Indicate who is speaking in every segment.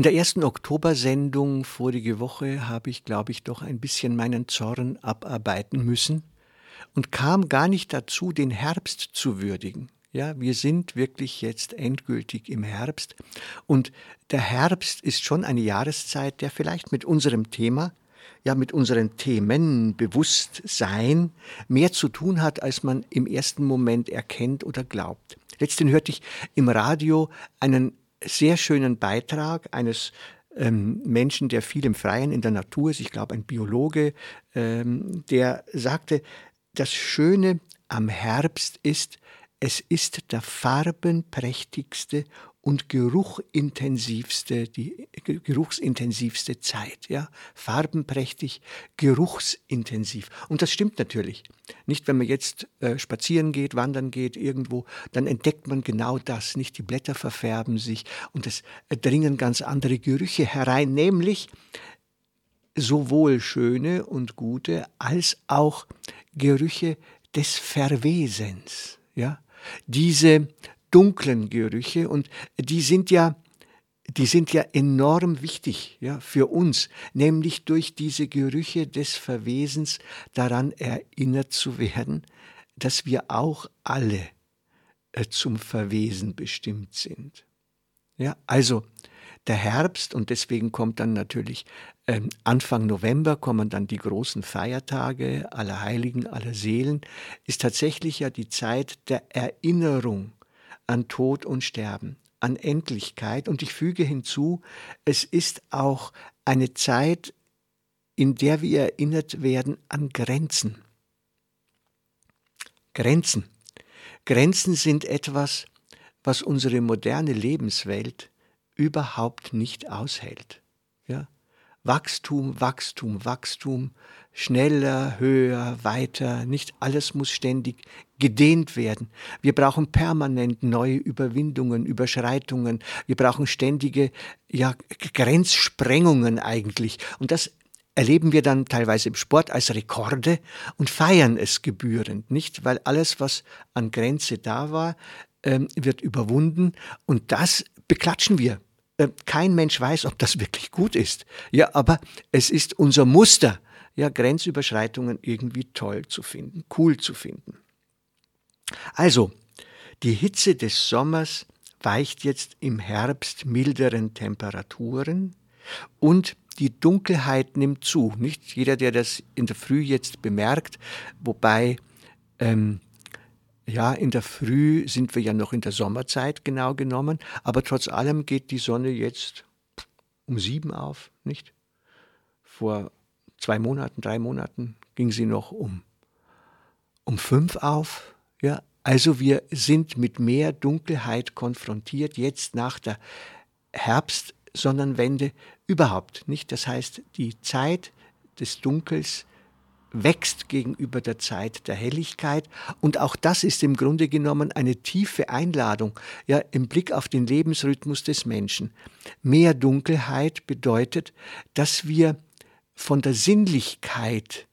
Speaker 1: In der ersten Oktobersendung vorige Woche habe ich, glaube ich, doch ein bisschen meinen Zorn abarbeiten müssen und kam gar nicht dazu, den Herbst zu würdigen. Ja, wir sind wirklich jetzt endgültig im Herbst und der Herbst ist schon eine Jahreszeit, der vielleicht mit unserem Thema, ja mit unseren Themen Bewusstsein mehr zu tun hat, als man im ersten Moment erkennt oder glaubt. Letztens hörte ich im Radio einen sehr schönen Beitrag eines ähm, Menschen, der viel im Freien in der Natur ist, ich glaube ein Biologe, ähm, der sagte, das Schöne am Herbst ist, es ist der farbenprächtigste und geruchintensivste, die geruchsintensivste Zeit, ja. Farbenprächtig, geruchsintensiv. Und das stimmt natürlich. Nicht, wenn man jetzt äh, spazieren geht, wandern geht, irgendwo, dann entdeckt man genau das. Nicht die Blätter verfärben sich und es dringen ganz andere Gerüche herein, nämlich sowohl schöne und gute als auch Gerüche des Verwesens, ja. Diese dunklen Gerüche und die sind ja die sind ja enorm wichtig ja, für uns, nämlich durch diese Gerüche des Verwesens daran erinnert zu werden, dass wir auch alle äh, zum Verwesen bestimmt sind. Ja, also der Herbst und deswegen kommt dann natürlich äh, Anfang November kommen dann die großen Feiertage aller Heiligen, aller Seelen, ist tatsächlich ja die Zeit der Erinnerung an Tod und Sterben, an Endlichkeit. Und ich füge hinzu, es ist auch eine Zeit, in der wir erinnert werden an Grenzen. Grenzen. Grenzen sind etwas, was unsere moderne Lebenswelt überhaupt nicht aushält. Ja? Wachstum, Wachstum, Wachstum, schneller, höher, weiter, nicht alles muss ständig gedehnt werden. Wir brauchen permanent neue Überwindungen, Überschreitungen, wir brauchen ständige ja, Grenzsprengungen eigentlich. Und das erleben wir dann teilweise im Sport als Rekorde und feiern es gebührend, nicht? Weil alles, was an Grenze da war, ähm, wird überwunden und das beklatschen wir kein Mensch weiß, ob das wirklich gut ist. Ja, aber es ist unser Muster, ja, Grenzüberschreitungen irgendwie toll zu finden, cool zu finden. Also, die Hitze des Sommers weicht jetzt im Herbst milderen Temperaturen und die Dunkelheit nimmt zu. Nicht jeder, der das in der Früh jetzt bemerkt, wobei ähm, ja, in der Früh sind wir ja noch in der Sommerzeit genau genommen, aber trotz allem geht die Sonne jetzt um sieben auf, nicht? Vor zwei Monaten, drei Monaten ging sie noch um, um fünf auf. Ja, also wir sind mit mehr Dunkelheit konfrontiert, jetzt nach der Herbstsonnenwende überhaupt nicht. Das heißt, die Zeit des Dunkels wächst gegenüber der Zeit der Helligkeit. Und auch das ist im Grunde genommen eine tiefe Einladung, ja, im Blick auf den Lebensrhythmus des Menschen. Mehr Dunkelheit bedeutet, dass wir von der Sinnlichkeit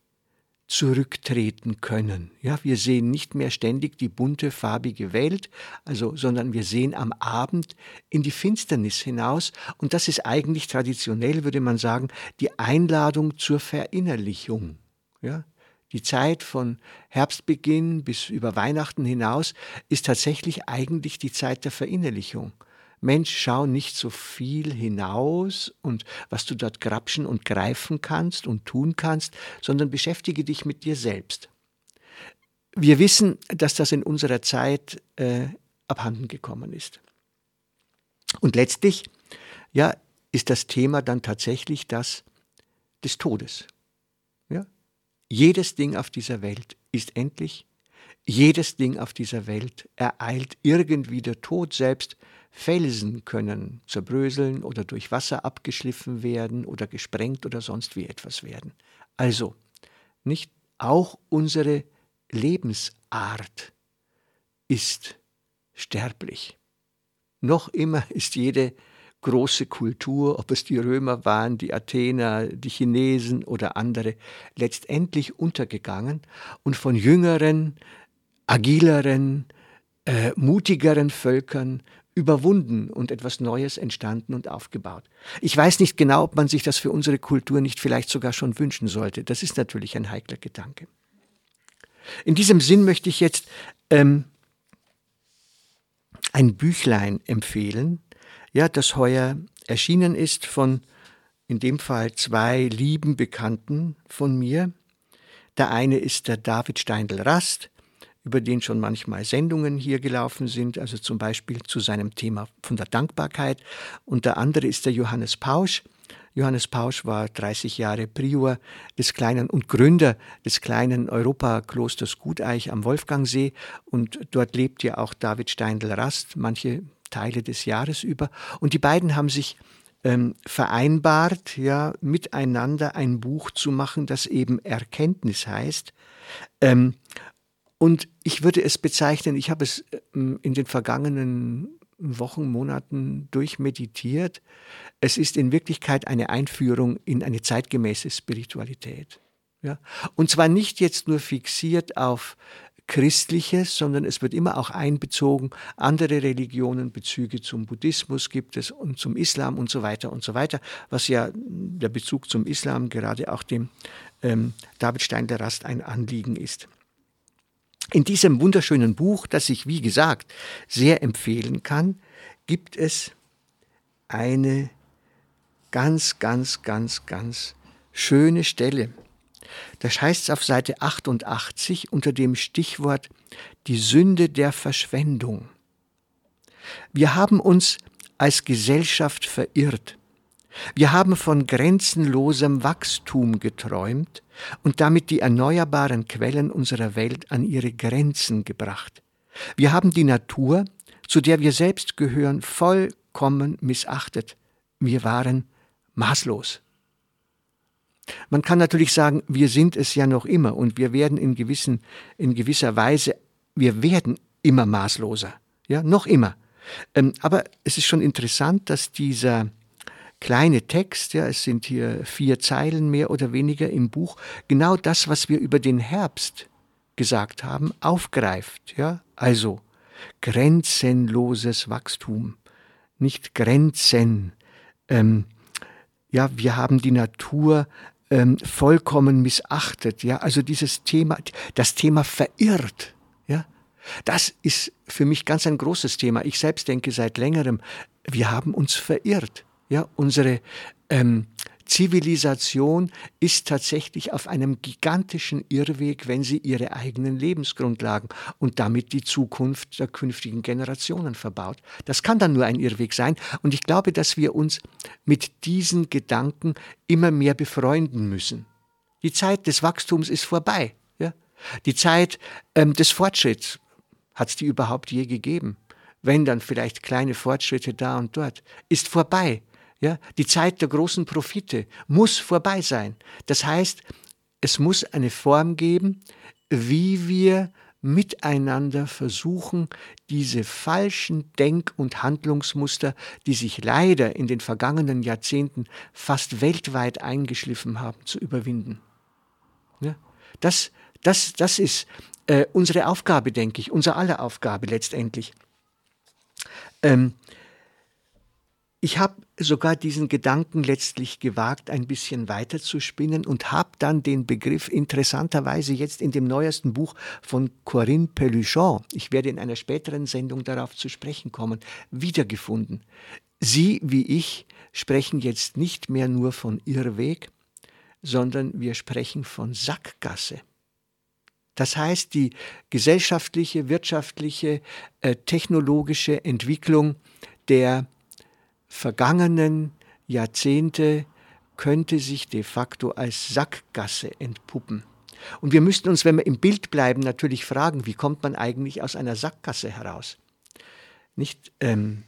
Speaker 1: zurücktreten können. Ja, wir sehen nicht mehr ständig die bunte, farbige Welt, also, sondern wir sehen am Abend in die Finsternis hinaus. Und das ist eigentlich traditionell, würde man sagen, die Einladung zur Verinnerlichung. Ja? Die Zeit von Herbstbeginn bis über Weihnachten hinaus ist tatsächlich eigentlich die Zeit der Verinnerlichung. Mensch, schau nicht so viel hinaus und was du dort grapschen und greifen kannst und tun kannst, sondern beschäftige dich mit dir selbst. Wir wissen, dass das in unserer Zeit äh, abhanden gekommen ist. Und letztlich, ja, ist das Thema dann tatsächlich das des Todes. Jedes Ding auf dieser Welt ist endlich. Jedes Ding auf dieser Welt ereilt irgendwie der Tod selbst. Felsen können zerbröseln oder durch Wasser abgeschliffen werden oder gesprengt oder sonst wie etwas werden. Also, nicht auch unsere Lebensart ist sterblich. Noch immer ist jede große Kultur, ob es die Römer waren, die Athener, die Chinesen oder andere, letztendlich untergegangen und von jüngeren, agileren, äh, mutigeren Völkern überwunden und etwas Neues entstanden und aufgebaut. Ich weiß nicht genau, ob man sich das für unsere Kultur nicht vielleicht sogar schon wünschen sollte. Das ist natürlich ein heikler Gedanke. In diesem Sinn möchte ich jetzt ähm, ein Büchlein empfehlen, ja, das heuer erschienen ist von in dem Fall zwei lieben Bekannten von mir. Der eine ist der David Steindl-Rast, über den schon manchmal Sendungen hier gelaufen sind, also zum Beispiel zu seinem Thema von der Dankbarkeit. Und der andere ist der Johannes Pausch. Johannes Pausch war 30 Jahre Prior des kleinen und Gründer des kleinen Europaklosters Guteich am Wolfgangsee und dort lebt ja auch David Steindl-Rast manche Teile des Jahres über und die beiden haben sich ähm, vereinbart, ja, miteinander ein Buch zu machen, das eben Erkenntnis heißt. Ähm, und ich würde es bezeichnen, ich habe es ähm, in den vergangenen Wochen, Monaten durchmeditiert. Es ist in Wirklichkeit eine Einführung in eine zeitgemäße Spiritualität. Ja? Und zwar nicht jetzt nur fixiert auf Christliches, sondern es wird immer auch einbezogen, andere Religionen, Bezüge zum Buddhismus gibt es und zum Islam und so weiter und so weiter, was ja der Bezug zum Islam gerade auch dem ähm, David Stein der Rast ein Anliegen ist. In diesem wunderschönen Buch, das ich, wie gesagt, sehr empfehlen kann, gibt es eine ganz, ganz, ganz, ganz schöne Stelle. Das heißt auf Seite 88 unter dem Stichwort die Sünde der Verschwendung. Wir haben uns als Gesellschaft verirrt. Wir haben von grenzenlosem Wachstum geträumt und damit die erneuerbaren Quellen unserer Welt an ihre Grenzen gebracht. Wir haben die Natur, zu der wir selbst gehören, vollkommen missachtet. Wir waren maßlos. Man kann natürlich sagen, wir sind es ja noch immer und wir werden in, gewissen, in gewisser Weise, wir werden immer maßloser. Ja, noch immer. Ähm, aber es ist schon interessant, dass dieser kleine Text, ja, es sind hier vier Zeilen mehr oder weniger im Buch, genau das, was wir über den Herbst gesagt haben, aufgreift. Ja? Also grenzenloses Wachstum, nicht Grenzen. Ähm, ja, wir haben die Natur ähm, vollkommen missachtet. Ja, also dieses Thema, das Thema verirrt. Ja, das ist für mich ganz ein großes Thema. Ich selbst denke seit längerem, wir haben uns verirrt. Ja, unsere ähm, Zivilisation ist tatsächlich auf einem gigantischen Irrweg, wenn sie ihre eigenen Lebensgrundlagen und damit die Zukunft der künftigen Generationen verbaut. Das kann dann nur ein Irrweg sein. Und ich glaube, dass wir uns mit diesen Gedanken immer mehr befreunden müssen. Die Zeit des Wachstums ist vorbei. Ja? Die Zeit ähm, des Fortschritts, hat es die überhaupt je gegeben? Wenn dann vielleicht kleine Fortschritte da und dort, ist vorbei. Ja, die Zeit der großen Profite muss vorbei sein. Das heißt, es muss eine Form geben, wie wir miteinander versuchen, diese falschen Denk- und Handlungsmuster, die sich leider in den vergangenen Jahrzehnten fast weltweit eingeschliffen haben, zu überwinden. Ja, das, das, das ist äh, unsere Aufgabe, denke ich, unser aller Aufgabe letztendlich. Ähm, ich habe sogar diesen Gedanken letztlich gewagt, ein bisschen weiter zu spinnen und habe dann den Begriff interessanterweise jetzt in dem neuesten Buch von Corinne Peluchon, ich werde in einer späteren Sendung darauf zu sprechen kommen, wiedergefunden. Sie wie ich sprechen jetzt nicht mehr nur von Irrweg, sondern wir sprechen von Sackgasse. Das heißt, die gesellschaftliche, wirtschaftliche, äh, technologische Entwicklung der vergangenen Jahrzehnte könnte sich de facto als Sackgasse entpuppen. Und wir müssten uns, wenn wir im Bild bleiben, natürlich fragen, wie kommt man eigentlich aus einer Sackgasse heraus? Nicht ähm,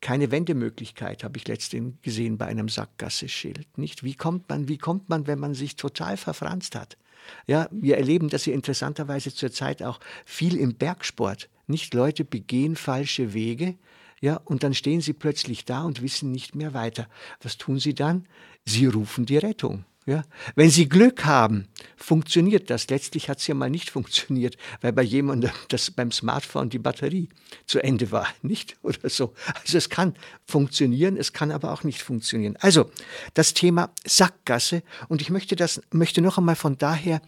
Speaker 1: keine Wendemöglichkeit, habe ich letztens gesehen bei einem Sackgasse-Schild. Nicht? Wie kommt man, wie kommt man, wenn man sich total verfranst hat? Ja, wir erleben das hier interessanterweise zurzeit auch viel im Bergsport. Nicht Leute begehen falsche Wege, ja, und dann stehen sie plötzlich da und wissen nicht mehr weiter. Was tun sie dann? Sie rufen die Rettung. Ja? Wenn Sie Glück haben, funktioniert das. Letztlich hat es ja mal nicht funktioniert, weil bei jemandem das beim Smartphone die Batterie zu Ende war, nicht oder so. Also es kann funktionieren, es kann aber auch nicht funktionieren. Also das Thema Sackgasse und ich möchte das möchte noch einmal von daher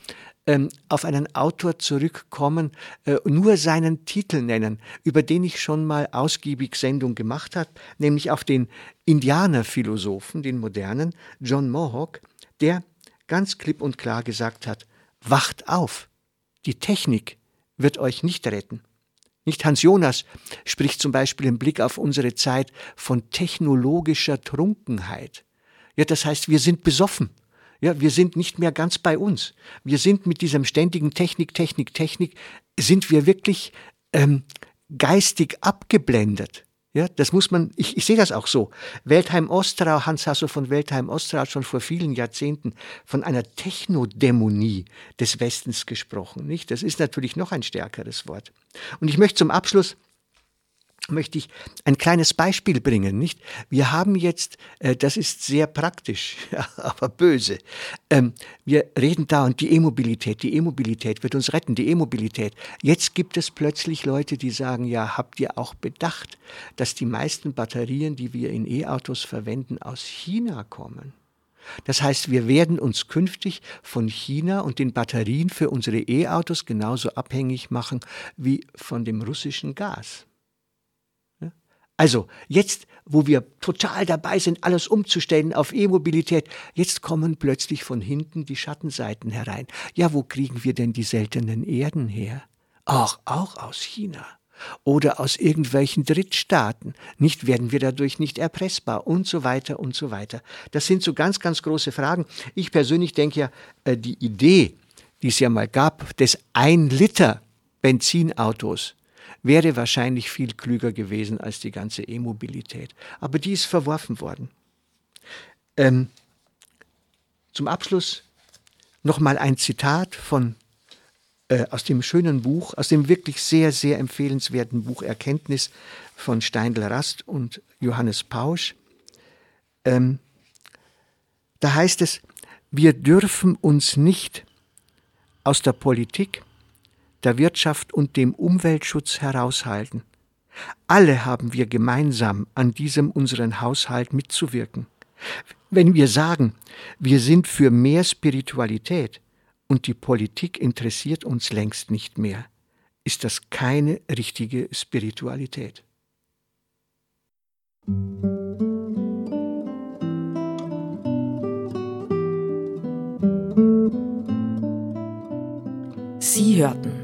Speaker 1: ähm, auf einen Autor zurückkommen, äh, nur seinen Titel nennen, über den ich schon mal ausgiebig Sendung gemacht habe, nämlich auf den Indianerphilosophen, den modernen John Mohawk der ganz klipp und klar gesagt hat, wacht auf, die Technik wird euch nicht retten. Nicht Hans Jonas spricht zum Beispiel im Blick auf unsere Zeit von technologischer Trunkenheit. Ja, das heißt, wir sind besoffen. Ja, wir sind nicht mehr ganz bei uns. Wir sind mit diesem ständigen Technik, Technik, Technik, sind wir wirklich ähm, geistig abgeblendet. Ja, das muss man, ich, ich sehe das auch so. Weltheim Ostrau, Hans Hasso von Weltheim Ostrau hat schon vor vielen Jahrzehnten von einer Technodämonie des Westens gesprochen, nicht? Das ist natürlich noch ein stärkeres Wort. Und ich möchte zum Abschluss möchte ich ein kleines Beispiel bringen, nicht? Wir haben jetzt, äh, das ist sehr praktisch, aber böse. Ähm, wir reden da und die E-Mobilität, die E-Mobilität wird uns retten, die E-Mobilität. Jetzt gibt es plötzlich Leute, die sagen, ja, habt ihr auch bedacht, dass die meisten Batterien, die wir in E-Autos verwenden, aus China kommen? Das heißt, wir werden uns künftig von China und den Batterien für unsere E-Autos genauso abhängig machen wie von dem russischen Gas. Also jetzt, wo wir total dabei sind, alles umzustellen auf E-Mobilität, jetzt kommen plötzlich von hinten die Schattenseiten herein. Ja, wo kriegen wir denn die seltenen Erden her? Auch, auch aus China oder aus irgendwelchen Drittstaaten. Nicht werden wir dadurch nicht erpressbar und so weiter und so weiter. Das sind so ganz, ganz große Fragen. Ich persönlich denke ja, äh, die Idee, die es ja mal gab, des ein Liter Benzinautos, wäre wahrscheinlich viel klüger gewesen als die ganze E-Mobilität. Aber die ist verworfen worden. Ähm, zum Abschluss nochmal ein Zitat von, äh, aus dem schönen Buch, aus dem wirklich sehr, sehr empfehlenswerten Buch Erkenntnis von Steindl Rast und Johannes Pausch. Ähm, da heißt es, wir dürfen uns nicht aus der Politik, der Wirtschaft und dem Umweltschutz heraushalten. Alle haben wir gemeinsam an diesem unseren Haushalt mitzuwirken. Wenn wir sagen, wir sind für mehr Spiritualität und die Politik interessiert uns längst nicht mehr, ist das keine richtige Spiritualität.
Speaker 2: Sie hörten